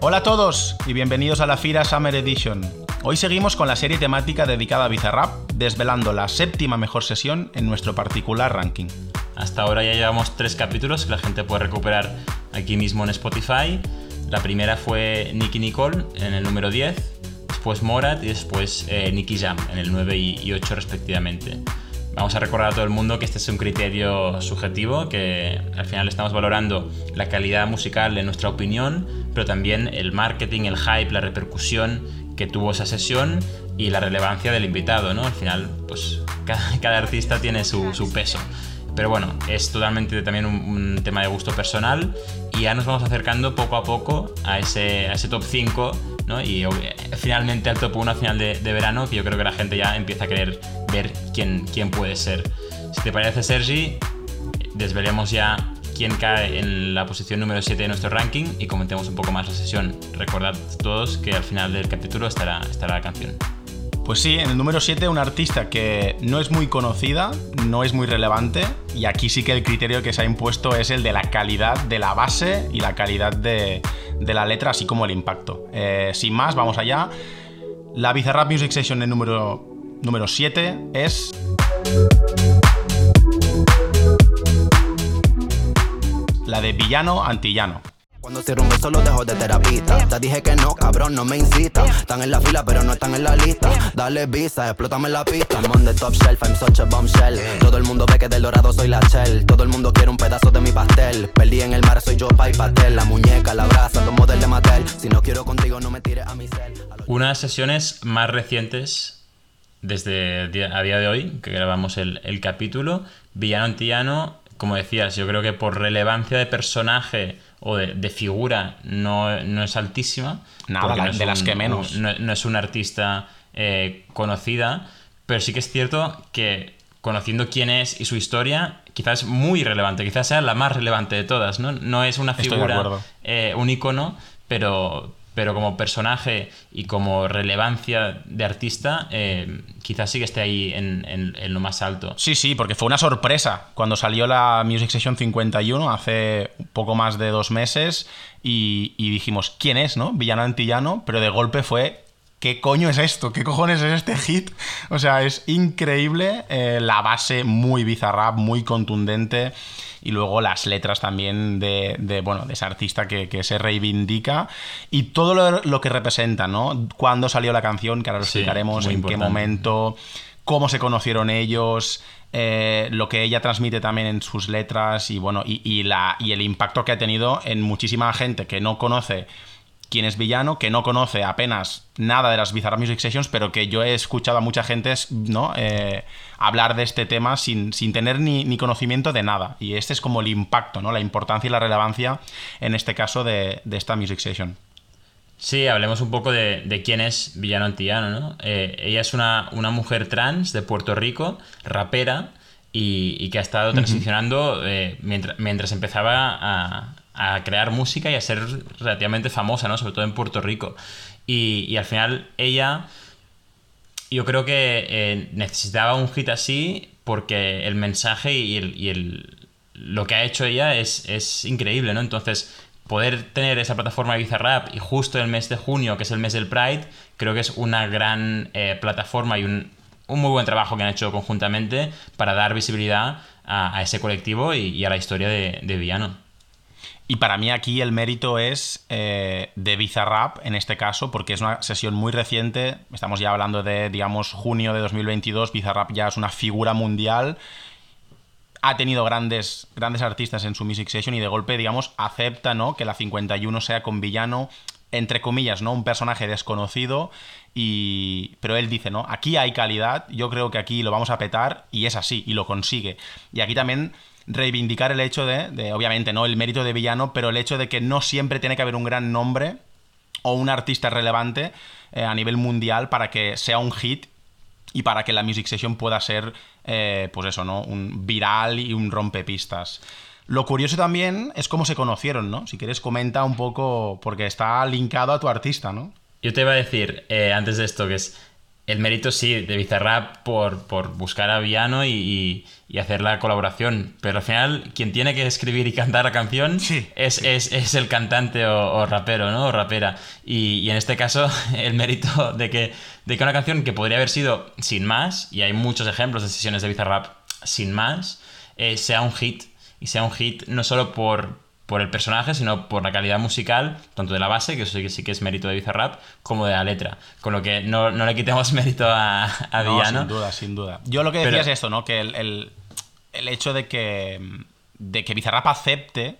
Hola a todos y bienvenidos a la Fira Summer Edition. Hoy seguimos con la serie temática dedicada a Bizarrap, desvelando la séptima mejor sesión en nuestro particular ranking. Hasta ahora ya llevamos tres capítulos que la gente puede recuperar aquí mismo en Spotify. La primera fue Nicky Nicole en el número 10, después Morat y después eh, Nicky Jam en el 9 y 8 respectivamente. Vamos a recordar a todo el mundo que este es un criterio subjetivo, que al final estamos valorando la calidad musical en nuestra opinión, pero también el marketing, el hype, la repercusión que tuvo esa sesión y la relevancia del invitado, ¿no? Al final, pues cada, artista tiene su, su peso. Pero bueno, es totalmente también un, tema de gusto personal y ya nos vamos acercando poco a poco a ese, a ese top 5 ¿no? y finalmente al top 1 a final de, de, verano que yo creo que la gente ya empieza a querer ver quién, quién puede ser. Si te parece Sergi, desvelemos ya quién cae en la posición número 7 de nuestro ranking y comentemos un poco más la sesión. Recordad todos que al final del capítulo estará, estará la canción. Pues sí, en el número 7 una artista que no es muy conocida, no es muy relevante y aquí sí que el criterio que se ha impuesto es el de la calidad de la base y la calidad de, de la letra, así como el impacto. Eh, sin más, vamos allá. La Bizarrap Music Session número, número 7 es... La de Villano Antillano. Cuando cierro un beso lo dejo de terapista. Te dije que no, cabrón, no me incita. Están en la fila, pero no están en la lista. Dale visa, explótame la pista. I'm on the top shelf, I'm such a bombshell. Todo el mundo ve que del dorado soy la shell. Todo el mundo quiere un pedazo de mi pastel. Perdí en el mar, soy yo, pa' y pastel. La muñeca, la brasa, los model de Mattel. Si no quiero contigo, no me tires a mi cel. Una de las sesiones más recientes desde a día de hoy, que grabamos el, el capítulo, Villano Antillano, como decías, yo creo que por relevancia de personaje o de, figura no, no, es altísima. Nada, no de las que menos. No, es una artista eh, conocida, pero sí que es cierto que conociendo quién es y su historia, quizás es muy relevante, quizás sea la más relevante de todas, ¿no? No es una figura, eh, un icono, pero, pero como personaje y como relevancia de artista, eh, quizás sí que esté ahí en, lo más alto. Sí, sí, porque fue una sorpresa cuando salió la Music Session 51 hace poco más de dos meses y, dijimos, ¿quién es, no? Villano Antillano, pero de golpe fue ¿qué coño es esto? ¿Qué cojones es este hit? O sea, es increíble, eh, la base muy bizarrap, muy contundente y luego las letras también de, bueno, de ese artista que, se reivindica y todo lo, que representa, ¿no? Cuándo salió la canción, que ahora lo explicaremos, en qué momento, cómo se conocieron ellos, eh, lo que ella transmite también en sus letras y bueno, y, la, y el impacto que ha tenido en muchísima gente que no conoce quién es Villano, que no conoce apenas nada de las Bizarra Music Sessions, pero que yo he escuchado a mucha gente ¿no? Eh, hablar de este tema sin, sin tener ni, conocimiento de nada. Y este es como el impacto, ¿no? la importancia y la relevancia, en este caso, de, esta Music Session. Sí, hablemos un poco de, quién es Villano Antillano. ¿no? Eh, ella es una, una, mujer trans de Puerto Rico, rapera, y, que ha estado transicionando eh, mientras, mientras empezaba a, a crear música y a ser relativamente famosa, ¿no? Sobre todo en Puerto Rico. Y, al final ella, yo creo que eh, necesitaba un hit así porque el mensaje y, el, lo que ha hecho ella es, es, increíble, ¿no? Entonces, poder tener esa plataforma de Bizarrap y justo el mes de junio, que es el mes del Pride, creo que es una gran eh, plataforma y un, un, muy buen trabajo que han hecho conjuntamente para dar visibilidad a, ese colectivo y, a la historia de, de. Y para mí aquí el mérito es eh, de Bizarrap, en este caso, porque es una sesión muy reciente. Estamos ya hablando de, digamos, junio de 2022. Bizarrap ya es una figura mundial. Ha tenido grandes, grandes artistas en su Music Session y de golpe, digamos, acepta ¿no? que la 51 sea con villano, entre comillas, ¿no? Un personaje desconocido. Y... Pero él dice, ¿no? Aquí hay calidad, yo creo que aquí lo vamos a petar y es así, y lo consigue. Y aquí también reivindicar el hecho de, obviamente, no el mérito de villano, pero el hecho de que no siempre tiene que haber un gran nombre o un artista relevante eh, a nivel mundial para que sea un hit y para que la Music Session pueda ser, eh, pues eso, ¿no? Un viral y un rompepistas. Lo curioso también es cómo se conocieron, ¿no? Si quieres comenta un poco, porque está linkado a tu artista, ¿no? Yo te iba a decir, eh, antes de esto, que es el mérito sí de Bizarrap por, por buscar a Viano y, y, hacer la colaboración. Pero al final, quien tiene que escribir y cantar la canción es, Es, es, el cantante o, rapero, ¿no? O rapera. Y, y, en este caso, el mérito de que, de que una canción que podría haber sido sin más, y hay muchos ejemplos de sesiones de Bizarrap sin más, eh, sea un hit. Y sea un hit no solo por, por el personaje, sino por la calidad musical, tanto de la base, que eso sí que, es mérito de Bizarrap, como de la letra. Con lo que no, le quitemos mérito a, a no, Sin duda, sin duda. Yo lo que decía es esto, ¿no? Que el, hecho de que, de que Bizarrap acepte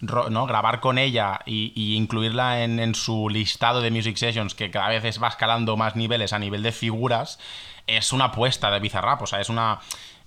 ¿no? grabar con ella y, incluirla en, en, su listado de Music Sessions, que cada vez va escalando más niveles a nivel de figuras, es una apuesta de Bizarrap. O sea, es una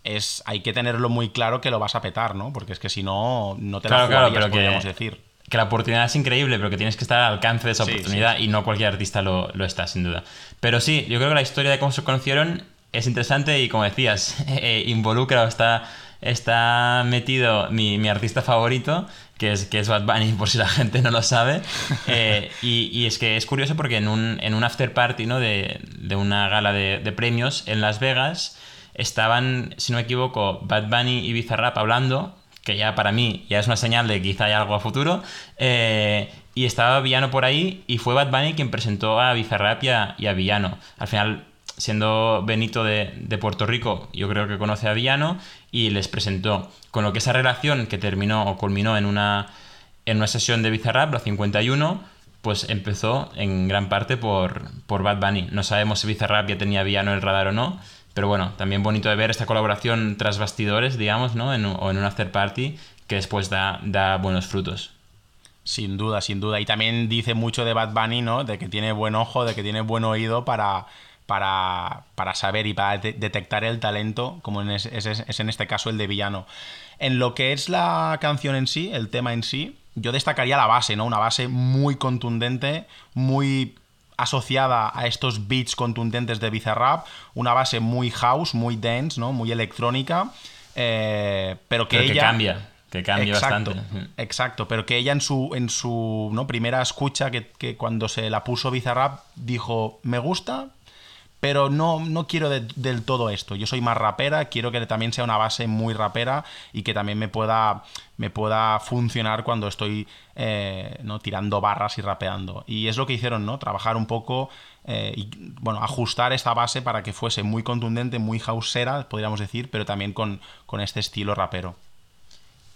es, hay que tenerlo muy claro que lo vas a petar, ¿no? Porque es que si no, no te la jugarías, podríamos decir. Que la oportunidad es increíble, pero que tienes que estar al alcance de esa oportunidad y no cualquier artista lo, está, sin duda. Pero sí, yo creo que la historia de cómo se conocieron es interesante y, como decías, eh, involucra o está, está metido mi, artista favorito, que es, que es Bad Bunny, por si la gente no lo sabe. Eh, y, es que es curioso porque en un, en un after party ¿no? de, de una gala de, de premios en Las Vegas estaban, si no me equivoco, Bad Bunny y Bizarrap hablando, que ya para mí ya es una señal de que quizá hay algo a futuro, eh, y estaba Villano por ahí y fue Bad Bunny quien presentó a Bizarrap y a, Villano. Al final, siendo Benito de, Puerto Rico, yo creo que conoce a Villano y les presentó. Con lo que esa relación que terminó o culminó en una, en una sesión de Bizarrap, la 51, pues empezó en gran parte por, por Bad Bunny. No sabemos si Bizarrap ya tenía Villano en el radar o no, pero bueno, también bonito de ver esta colaboración tras bastidores, digamos, ¿no? En, o en un after party que después da, da buenos frutos. Sin duda, sin duda. Y también dice mucho de Bad Bunny, ¿no? De que tiene buen ojo, de que tiene buen oído para, para, para saber y para detectar el talento, como es, es, en este caso el de Villano. En lo que es la canción en sí, el tema en sí, yo destacaría la base, ¿no? Una base muy contundente, muy asociada a estos beats contundentes de Bizarrap, una base muy house, muy dense, ¿no? Muy electrónica, eh, pero que ella... cambia, que cambia exacto, bastante. Exacto, pero que ella en su, en su ¿no? primera escucha, que, que cuando se la puso Bizarrap, dijo, me gusta, pero no, no quiero del todo esto. Yo soy más rapera, quiero que también sea una base muy rapera y que también me pueda, me pueda funcionar cuando estoy eh, ¿no? tirando barras y rapeando. Y es lo que hicieron, ¿no? Trabajar un poco eh, y bueno, ajustar esta base para que fuese muy contundente, muy houseera, podríamos decir, pero también con, con este estilo rapero.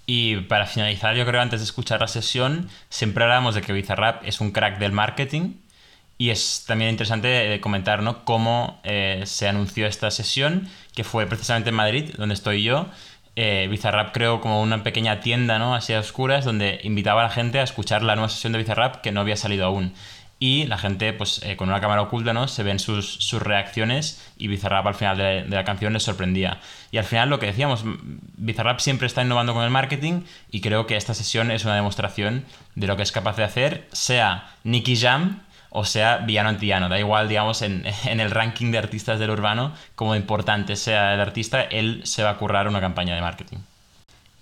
Y para finalizar, yo creo antes de escuchar la sesión, siempre hablamos de que Bizarrap es un crack del marketing y es también interesante eh, comentar cómo eh, se anunció esta sesión, que fue precisamente en Madrid, donde estoy yo. Eh, Bizarrap creó como una pequeña tienda ¿no? así a oscuras donde invitaba a la gente a escuchar la nueva sesión de Bizarrap que no había salido aún. Y la gente, pues con una cámara oculta, ¿no? Se ven sus, sus reacciones y Bizarrap al final de, de, la canción les sorprendía. Y al final lo que decíamos, Bizarrap siempre está innovando con el marketing y creo que esta sesión es una demostración de lo que es capaz de hacer, sea Nicky Jam, o sea villano antillano. Da igual, digamos, en, el ranking de artistas del urbano, como importante sea el artista, él se va a currar una campaña de marketing.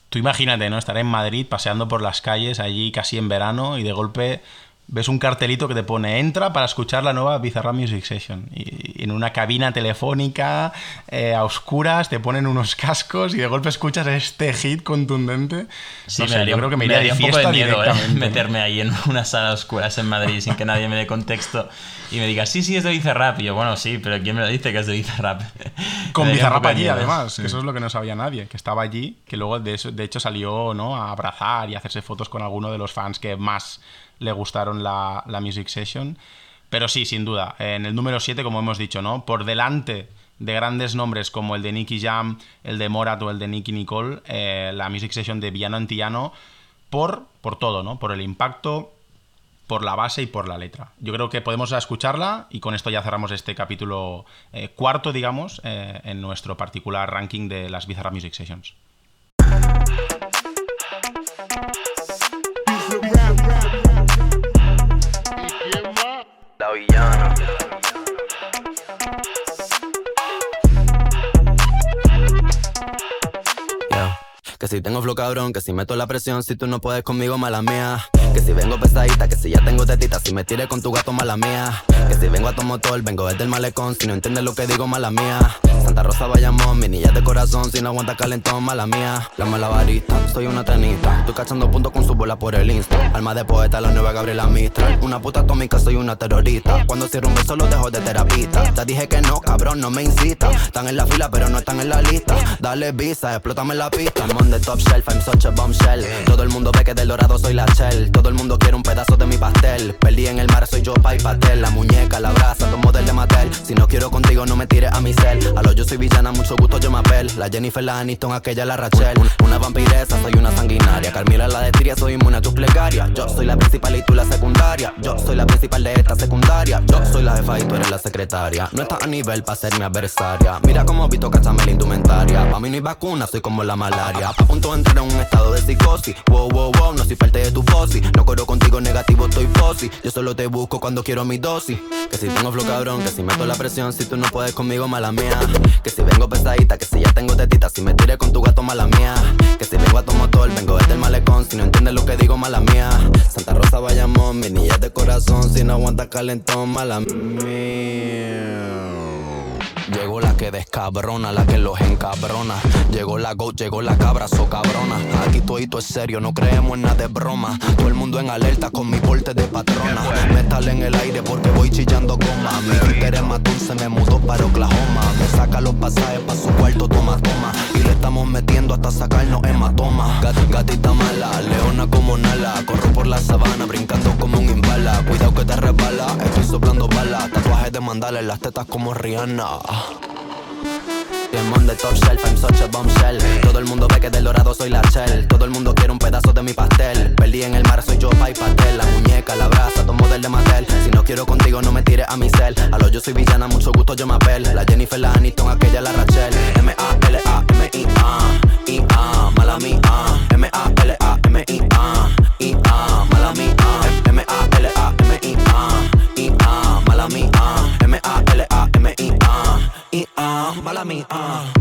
Tú imagínate, ¿no? Estar en Madrid paseando por las calles allí casi en verano y de golpe ves un cartelito que te pone entra para escuchar la nueva Bizarra Music Session. Y, en una cabina telefónica, eh, a oscuras, te ponen unos cascos y de golpe escuchas este hit contundente. Sí, me daría, yo creo que me, daría un poco de miedo ¿eh? meterme ahí en una sala a oscuras en Madrid sin que nadie me dé contexto y me diga, sí, sí, es de Bizarrap. Y yo, bueno, sí, pero ¿quién me lo dice que es de Bizarrap? Con Bizarrap allí, además, que eso es lo que no sabía nadie, que estaba allí, que luego de, de hecho salió ¿no? a abrazar y a hacerse fotos con alguno de los fans que más le gustaron la, Music Session. Pero sí, sin duda. En el número 7, como hemos dicho, ¿no? Por delante de grandes nombres como el de Nicky Jam, el de Morat o el de Nicky Nicole, eh, la Music Session de Villano Antillano, por, por todo, ¿no? Por el impacto, por la base y por la letra. Yo creo que podemos escucharla y con esto ya cerramos este capítulo eh, cuarto, digamos, eh, en nuestro particular ranking de las Bizarra Music Sessions. Laoyana. Que si tengo flow cabrón, que si meto la presión, si tú no puedes conmigo, mala mía. Que si vengo pesadita, que si ya tengo tetita, si me tires con tu gato, mala mía. Que si vengo a tu motor, vengo desde el malecón, si no entiendes lo que digo, mala mía. Santa Rosa Bayamón, mi niña de corazón, si no aguanta calentón, mala mía. La malabarista, soy una tenista. Estoy cachando puntos con su bola por el Insta. Alma de poeta, la nueva Gabriela Mistral. Una puta atómica, soy una terrorista. Cuando cierro un beso, lo dejo de terapista. Te dije que no, cabrón, no me incita. Están en la fila, pero no están en la lista. Dale visa, explótame la pista. The top shelf, I'm such a bombshell. Todo el mundo ve que del dorado soy la shell. Todo el mundo quiere un pedazo de mi pastel. Perdí en el mar, soy yo, pa' y pastel. La muñeca, la brasa, tomo del de Mattel. Si no quiero contigo, no me tires a mi cel. A lo yo soy villana, mucho gusto, yo me apel. La Jennifer, la Aniston, aquella, la Rachel. Una vampiresa, soy una sanguinaria. Carmila, la de Tiria, soy inmune a tus plegarias. Yo soy la principal y tú la secundaria. Yo soy la principal de esta secundaria. Yo soy la jefa y tú eres la secretaria. No estás a nivel para ser mi adversaria. Mira cómo Vito cachame la indumentaria. Pa' mí no hay vacuna, soy como la malaria. Punto de entrar en un estado de psicosis. Wow, wow, wow, no soy parte de tu fosi. No corro contigo negativo, estoy fosi. Yo solo te busco cuando quiero mi dosis. Que si tengo flow cabrón, que si meto la presión, si tú no puedes conmigo, mala mía. Que si vengo pesadita, que si ya tengo tetita, si me tiré con tu gato, mala mía. Que si vengo a tu motor, vengo desde el malecón, si no entiendes lo que digo, mala mía. Santa Rosa Bayamón, mi niña de corazón, si no aguanta calentón, mala mía. Llegó la que descabrona, la que los encabrona. Llegó la go, llegó la cabra, so cabrona. Aquí todo es serio, no creemos en nada de broma. Todo el mundo en alerta con mi porte de patrona. Metal en el aire porque voy chillando goma. Mi títere matón se me mudó para Oklahoma. Me saca los pasajes pa' su cuarto, toma, toma. Y le estamos metiendo hasta sacarnos hematoma. Gat, gatita mala, leona como Nala. Corro por la sabana, brincando como un Cuidado que te resbala, estoy soplando balas. Tatuajes de mandala las tetas como Rihanna. I'm on the top shelf, I'm such a bombshell Todo el mundo ve que del dorado soy la shell. Todo el mundo quiere un pedazo de mi pastel. Perdí en el mar, soy yo, pa' y pastel. La muñeca, la brasa, tomo del de Mattel. Si no quiero contigo, no me tires a mi cel. A lo yo soy villana, mucho gusto, yo me apel La Jennifer, la Aniston, aquella, la Rachel. M-A-L-A-M-I-A, I-A, mala mía. M-A-L-A-M-I-A follow me, uh.